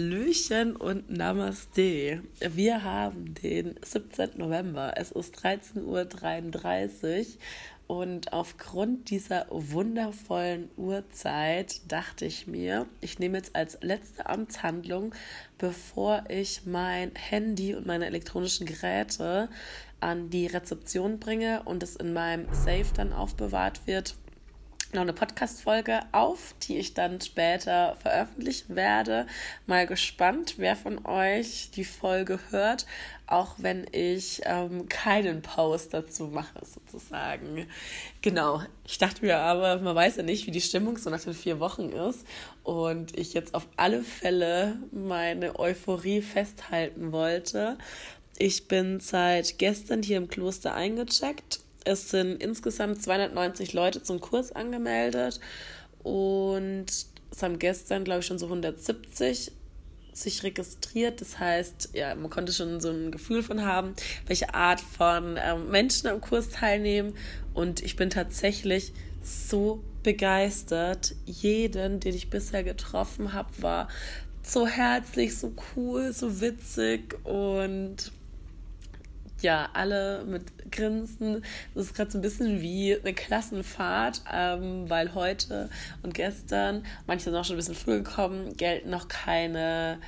Hallöchen und Namaste. Wir haben den 17. November. Es ist 13.33 Uhr und aufgrund dieser wundervollen Uhrzeit dachte ich mir, ich nehme jetzt als letzte Amtshandlung, bevor ich mein Handy und meine elektronischen Geräte an die Rezeption bringe und es in meinem Safe dann aufbewahrt wird, noch eine Podcast-Folge auf, die ich dann später veröffentlichen werde. Mal gespannt, wer von euch die Folge hört, auch wenn ich ähm, keinen Post dazu mache, sozusagen. Genau. Ich dachte mir aber, man weiß ja nicht, wie die Stimmung so nach den vier Wochen ist. Und ich jetzt auf alle Fälle meine Euphorie festhalten wollte. Ich bin seit gestern hier im Kloster eingecheckt es sind insgesamt 290 Leute zum Kurs angemeldet und es haben gestern, glaube ich, schon so 170 sich registriert. Das heißt, ja, man konnte schon so ein Gefühl von haben, welche Art von ähm, Menschen am Kurs teilnehmen. Und ich bin tatsächlich so begeistert. Jeden, den ich bisher getroffen habe, war so herzlich, so cool, so witzig und ja, alle mit Grinsen. Das ist gerade so ein bisschen wie eine Klassenfahrt, ähm, weil heute und gestern, manche sind auch schon ein bisschen früh gekommen, gelten noch keine,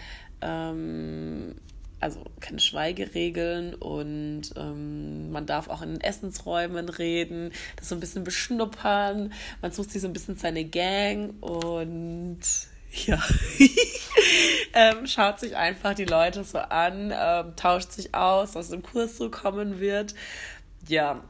ähm, also keine Schweigeregeln und ähm, man darf auch in den Essensräumen reden, das so ein bisschen beschnuppern. Man sucht sich so ein bisschen seine Gang und ja, ähm, schaut sich einfach die Leute so an, ähm, tauscht sich aus, was im Kurs so kommen wird. Ja,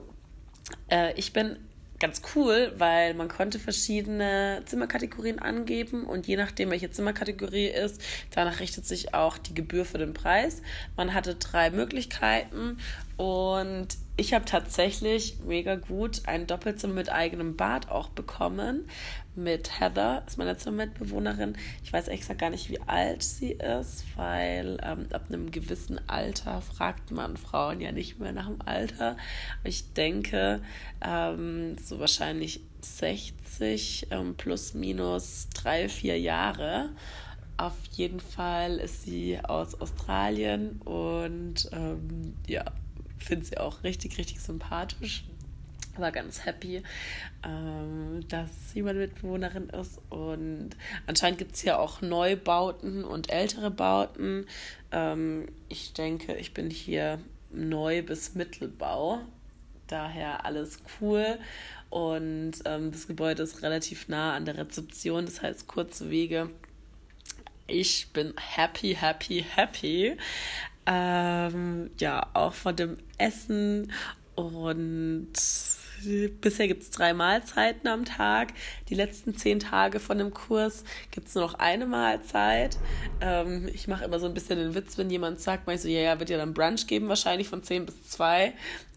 äh, ich bin ganz cool, weil man konnte verschiedene Zimmerkategorien angeben und je nachdem, welche Zimmerkategorie ist, danach richtet sich auch die Gebühr für den Preis. Man hatte drei Möglichkeiten und ich habe tatsächlich mega gut ein Doppelzimmer mit eigenem Bad auch bekommen. Mit Heather, ist meine Zimmermitbewohnerin. Ich weiß ehrlich gesagt gar nicht, wie alt sie ist, weil ähm, ab einem gewissen Alter fragt man Frauen ja nicht mehr nach dem Alter. ich denke, ähm, so wahrscheinlich 60 ähm, plus minus drei, vier Jahre. Auf jeden Fall ist sie aus Australien und ähm, ja, finde sie auch richtig, richtig sympathisch. War ganz happy, ähm, dass sie meine Mitbewohnerin ist. Und anscheinend gibt es hier auch Neubauten und ältere Bauten. Ähm, ich denke, ich bin hier neu bis Mittelbau. Daher alles cool. Und ähm, das Gebäude ist relativ nah an der Rezeption, das heißt kurze Wege. Ich bin happy, happy, happy. Ähm, ja, auch von dem Essen und bisher gibt es drei Mahlzeiten am Tag. Die letzten zehn Tage von dem Kurs gibt es nur noch eine Mahlzeit. Ähm, ich mache immer so ein bisschen den Witz, wenn jemand sagt, ich so, ja, ja, wird ja dann Brunch geben, wahrscheinlich von zehn bis zwei.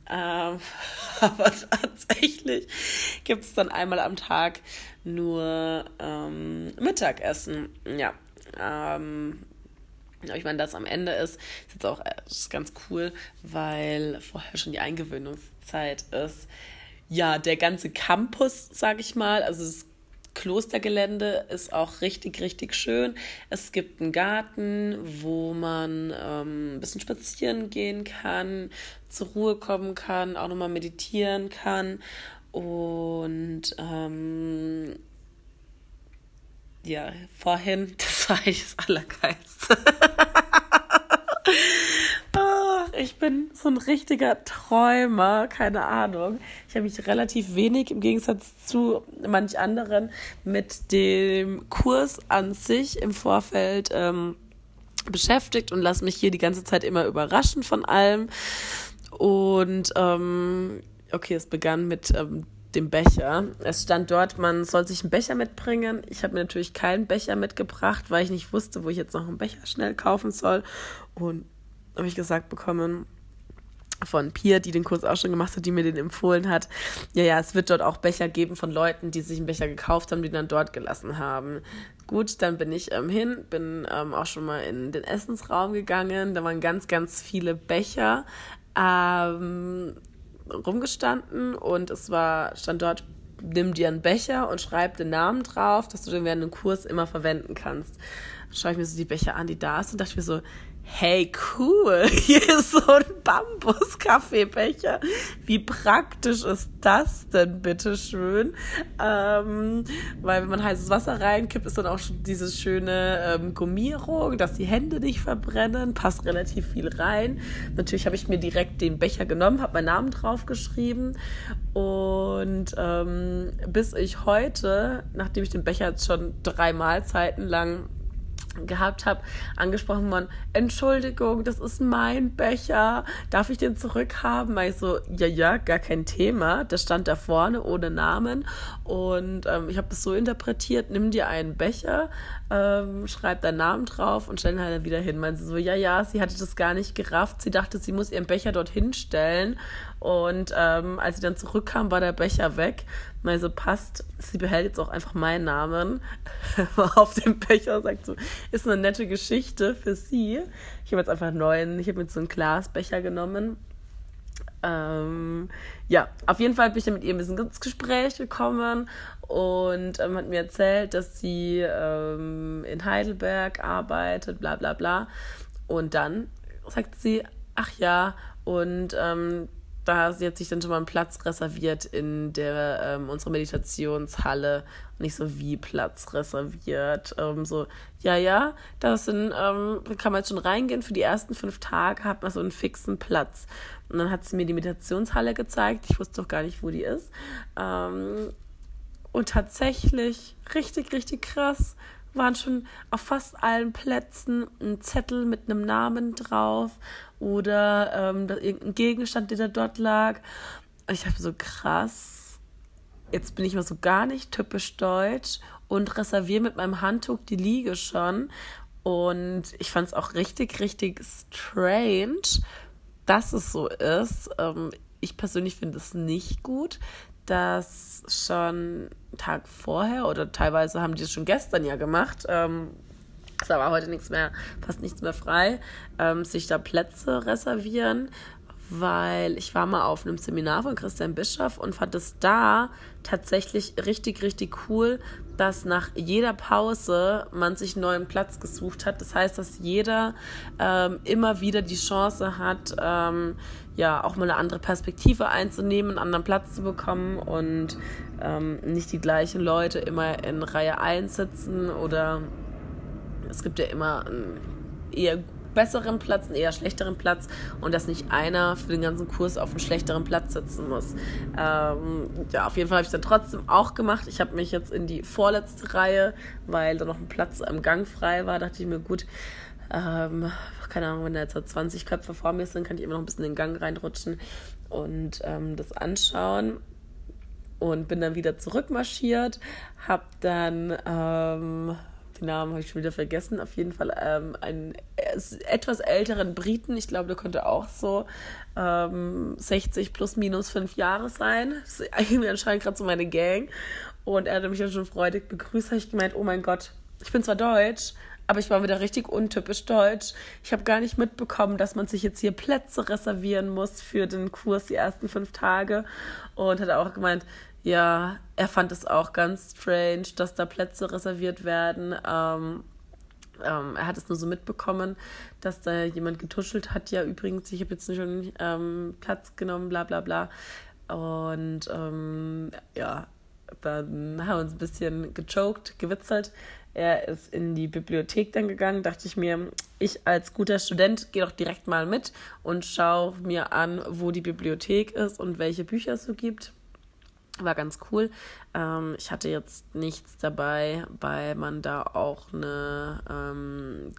Ähm, aber tatsächlich gibt es dann einmal am Tag nur ähm, Mittagessen. Ja. Ich meine, das am Ende ist, ist jetzt auch äh, ist ganz cool, weil vorher schon die Eingewöhnungszeit ist. Ja, der ganze Campus, sage ich mal, also das Klostergelände ist auch richtig, richtig schön. Es gibt einen Garten, wo man ähm, ein bisschen spazieren gehen kann, zur Ruhe kommen kann, auch nochmal meditieren kann. Und ähm, ja, vorhin, das war eigentlich das Allergeilste. Ich bin so ein richtiger Träumer, keine Ahnung. Ich habe mich relativ wenig im Gegensatz zu manch anderen mit dem Kurs an sich im Vorfeld ähm, beschäftigt und lasse mich hier die ganze Zeit immer überraschen von allem. Und ähm, okay, es begann mit ähm, dem Becher. Es stand dort, man soll sich einen Becher mitbringen. Ich habe mir natürlich keinen Becher mitgebracht, weil ich nicht wusste, wo ich jetzt noch einen Becher schnell kaufen soll. Und habe ich gesagt bekommen von Pia, die den Kurs auch schon gemacht hat, die mir den empfohlen hat. Ja, ja, es wird dort auch Becher geben von Leuten, die sich einen Becher gekauft haben, die dann dort gelassen haben. Gut, dann bin ich ähm, hin, bin ähm, auch schon mal in den Essensraum gegangen. Da waren ganz, ganz viele Becher. Ähm, rumgestanden und es war, stand dort nimm dir einen Becher und schreib den Namen drauf, dass du den während dem Kurs immer verwenden kannst. Dann schaue ich mir so die Becher an, die da sind, und dachte mir so, hey, cool, hier ist so ein Bambus-Kaffeebecher. Wie praktisch ist das denn, bitteschön? Ähm, weil wenn man heißes Wasser reinkippt, ist dann auch schon diese schöne ähm, Gummierung, dass die Hände nicht verbrennen, passt relativ viel rein. Natürlich habe ich mir direkt den Becher genommen, habe meinen Namen draufgeschrieben und ähm, bis ich heute, nachdem ich den Becher jetzt schon drei Mahlzeiten lang gehabt habe, angesprochen worden, Entschuldigung, das ist mein Becher, darf ich den zurückhaben? Ich so, ja, ja, gar kein Thema. Der stand da vorne ohne Namen und ähm, ich habe das so interpretiert, nimm dir einen Becher, ähm, schreib deinen Namen drauf und stell ihn halt wieder hin. Meinte so, ja, ja, sie hatte das gar nicht gerafft. Sie dachte, sie muss ihren Becher dorthin stellen und ähm, als sie dann zurückkam, war der Becher weg. Meinte so, passt, sie behält jetzt auch einfach meinen Namen auf dem Becher, sagt so, ist eine nette Geschichte für sie. Ich habe jetzt einfach einen neuen, ich habe mir so einen Glasbecher genommen. Ähm, ja, auf jeden Fall bin ich dann mit ihr ein bisschen ins Gespräch gekommen und ähm, hat mir erzählt, dass sie ähm, in Heidelberg arbeitet, bla bla bla. Und dann sagt sie, ach ja, und ähm, da sie hat sich dann schon mal einen Platz reserviert in der ähm, unserer Meditationshalle nicht so wie Platz reserviert. Ähm, so, ja, ja, das sind, ähm, da kann man jetzt schon reingehen. Für die ersten fünf Tage hat man so einen fixen Platz. Und dann hat sie mir die Meditationshalle gezeigt. Ich wusste doch gar nicht, wo die ist. Ähm, und tatsächlich, richtig, richtig krass, waren schon auf fast allen Plätzen ein Zettel mit einem Namen drauf oder ähm, irgendein Gegenstand, der da dort lag. Ich habe so krass, jetzt bin ich mal so gar nicht typisch deutsch und reserviere mit meinem Handtuch die Liege schon. Und ich fand es auch richtig, richtig strange, dass es so ist. Ähm, ich persönlich finde es nicht gut, dass schon Tag vorher oder teilweise haben die es schon gestern ja gemacht. Ähm, es war heute nichts mehr, fast nichts mehr frei, ähm, sich da Plätze reservieren, weil ich war mal auf einem Seminar von Christian Bischoff und fand es da tatsächlich richtig, richtig cool, dass nach jeder Pause man sich einen neuen Platz gesucht hat. Das heißt, dass jeder ähm, immer wieder die Chance hat, ähm, ja, auch mal eine andere Perspektive einzunehmen, einen anderen Platz zu bekommen und ähm, nicht die gleichen Leute immer in Reihe 1 sitzen oder es gibt ja immer eher besseren Platz, einen eher schlechteren Platz und dass nicht einer für den ganzen Kurs auf einen schlechteren Platz sitzen muss. Ähm, ja, auf jeden Fall habe ich es dann trotzdem auch gemacht. Ich habe mich jetzt in die vorletzte Reihe, weil da noch ein Platz am Gang frei war, dachte ich mir, gut, ähm, keine Ahnung, wenn da jetzt 20 Köpfe vor mir sind, kann ich immer noch ein bisschen in den Gang reinrutschen und ähm, das anschauen und bin dann wieder zurückmarschiert, habe dann ähm, den Namen habe ich schon wieder vergessen, auf jeden Fall ähm, einen etwas älteren Briten, ich glaube, der könnte auch so ähm, 60 plus minus fünf Jahre sein. Das ist eigentlich anscheinend gerade so meine Gang. Und er hat mich dann schon freudig begrüßt, habe ich gemeint, oh mein Gott, ich bin zwar deutsch, aber ich war wieder richtig untypisch deutsch. Ich habe gar nicht mitbekommen, dass man sich jetzt hier Plätze reservieren muss für den Kurs die ersten fünf Tage. Und hat auch gemeint, ja, er fand es auch ganz strange, dass da Plätze reserviert werden. Ähm, ähm, er hat es nur so mitbekommen, dass da jemand getuschelt hat. Ja, übrigens, ich habe jetzt schon ähm, Platz genommen, bla bla bla. Und ähm, ja, dann haben wir uns ein bisschen gechoked, gewitzelt. Er ist in die Bibliothek dann gegangen, dachte ich mir, ich als guter Student gehe doch direkt mal mit und schaue mir an, wo die Bibliothek ist und welche Bücher es so gibt. War ganz cool. Ähm, ich hatte jetzt nichts dabei, weil man da auch eine ähm,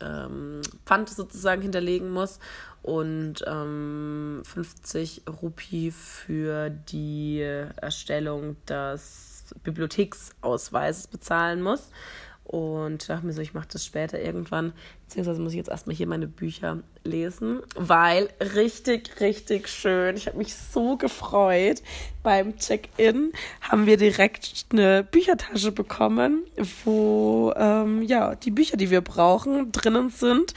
ähm, Pfand sozusagen hinterlegen muss und ähm, 50 Rupi für die Erstellung des Bibliotheksausweises bezahlen muss. Und dachte mir so, ich mache das später irgendwann. Beziehungsweise muss ich jetzt erstmal hier meine Bücher lesen, weil richtig, richtig schön. Ich habe mich so gefreut. Beim Check-in haben wir direkt eine Büchertasche bekommen, wo ähm, ja die Bücher, die wir brauchen, drinnen sind.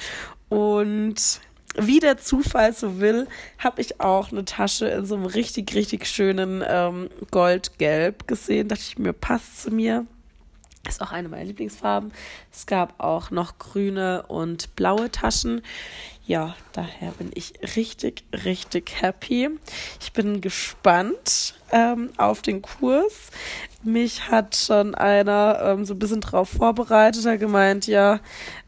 Und wie der Zufall so will, habe ich auch eine Tasche in so einem richtig, richtig schönen ähm, Goldgelb gesehen. Dachte ich mir, passt zu mir. Ist auch eine meiner Lieblingsfarben. Es gab auch noch grüne und blaue Taschen. Ja, daher bin ich richtig, richtig happy. Ich bin gespannt ähm, auf den Kurs. Mich hat schon einer ähm, so ein bisschen drauf vorbereitet, hat gemeint, ja,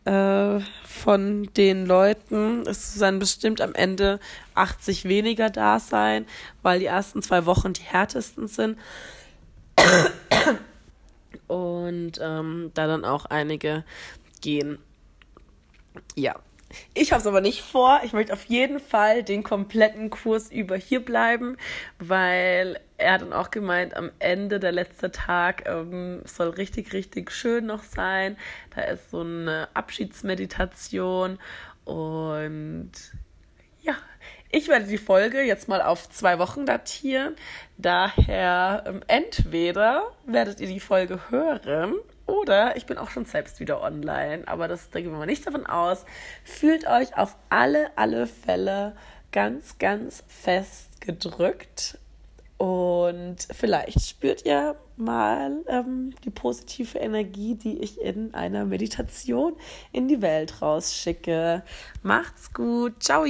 äh, von den Leuten, es werden bestimmt am Ende 80 weniger da sein, weil die ersten zwei Wochen die härtesten sind. Und ähm, da dann auch einige gehen. Ja, ich habe es aber nicht vor. Ich möchte auf jeden Fall den kompletten Kurs über hier bleiben, weil er hat dann auch gemeint, am Ende der letzte Tag ähm, soll richtig, richtig schön noch sein. Da ist so eine Abschiedsmeditation und ich werde die Folge jetzt mal auf zwei Wochen datieren. Daher ähm, entweder werdet ihr die Folge hören oder ich bin auch schon selbst wieder online, aber das da gehen wir mal nicht davon aus. Fühlt euch auf alle, alle Fälle ganz, ganz fest gedrückt und vielleicht spürt ihr mal ähm, die positive Energie, die ich in einer Meditation in die Welt rausschicke. Macht's gut. Ciao.